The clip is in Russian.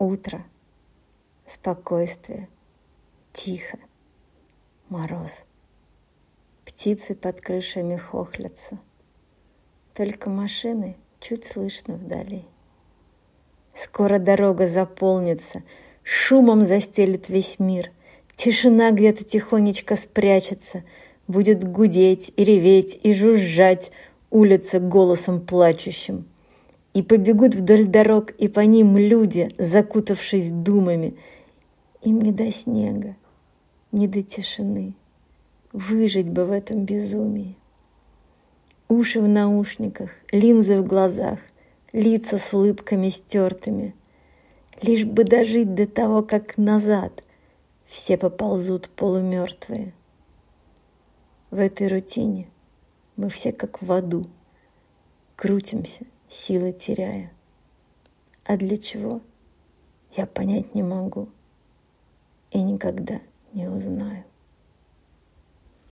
Утро, спокойствие, тихо, мороз. Птицы под крышами хохлятся. Только машины чуть слышно вдали. Скоро дорога заполнится, шумом застелит весь мир. Тишина где-то тихонечко спрячется, будет гудеть и реветь и жужжать улица голосом плачущим. И побегут вдоль дорог, и по ним люди, закутавшись думами. Им не до снега, не до тишины. Выжить бы в этом безумии. Уши в наушниках, линзы в глазах, лица с улыбками стертыми. Лишь бы дожить до того, как назад все поползут полумертвые. В этой рутине мы все как в аду, крутимся, силы теряя. А для чего, я понять не могу и никогда не узнаю.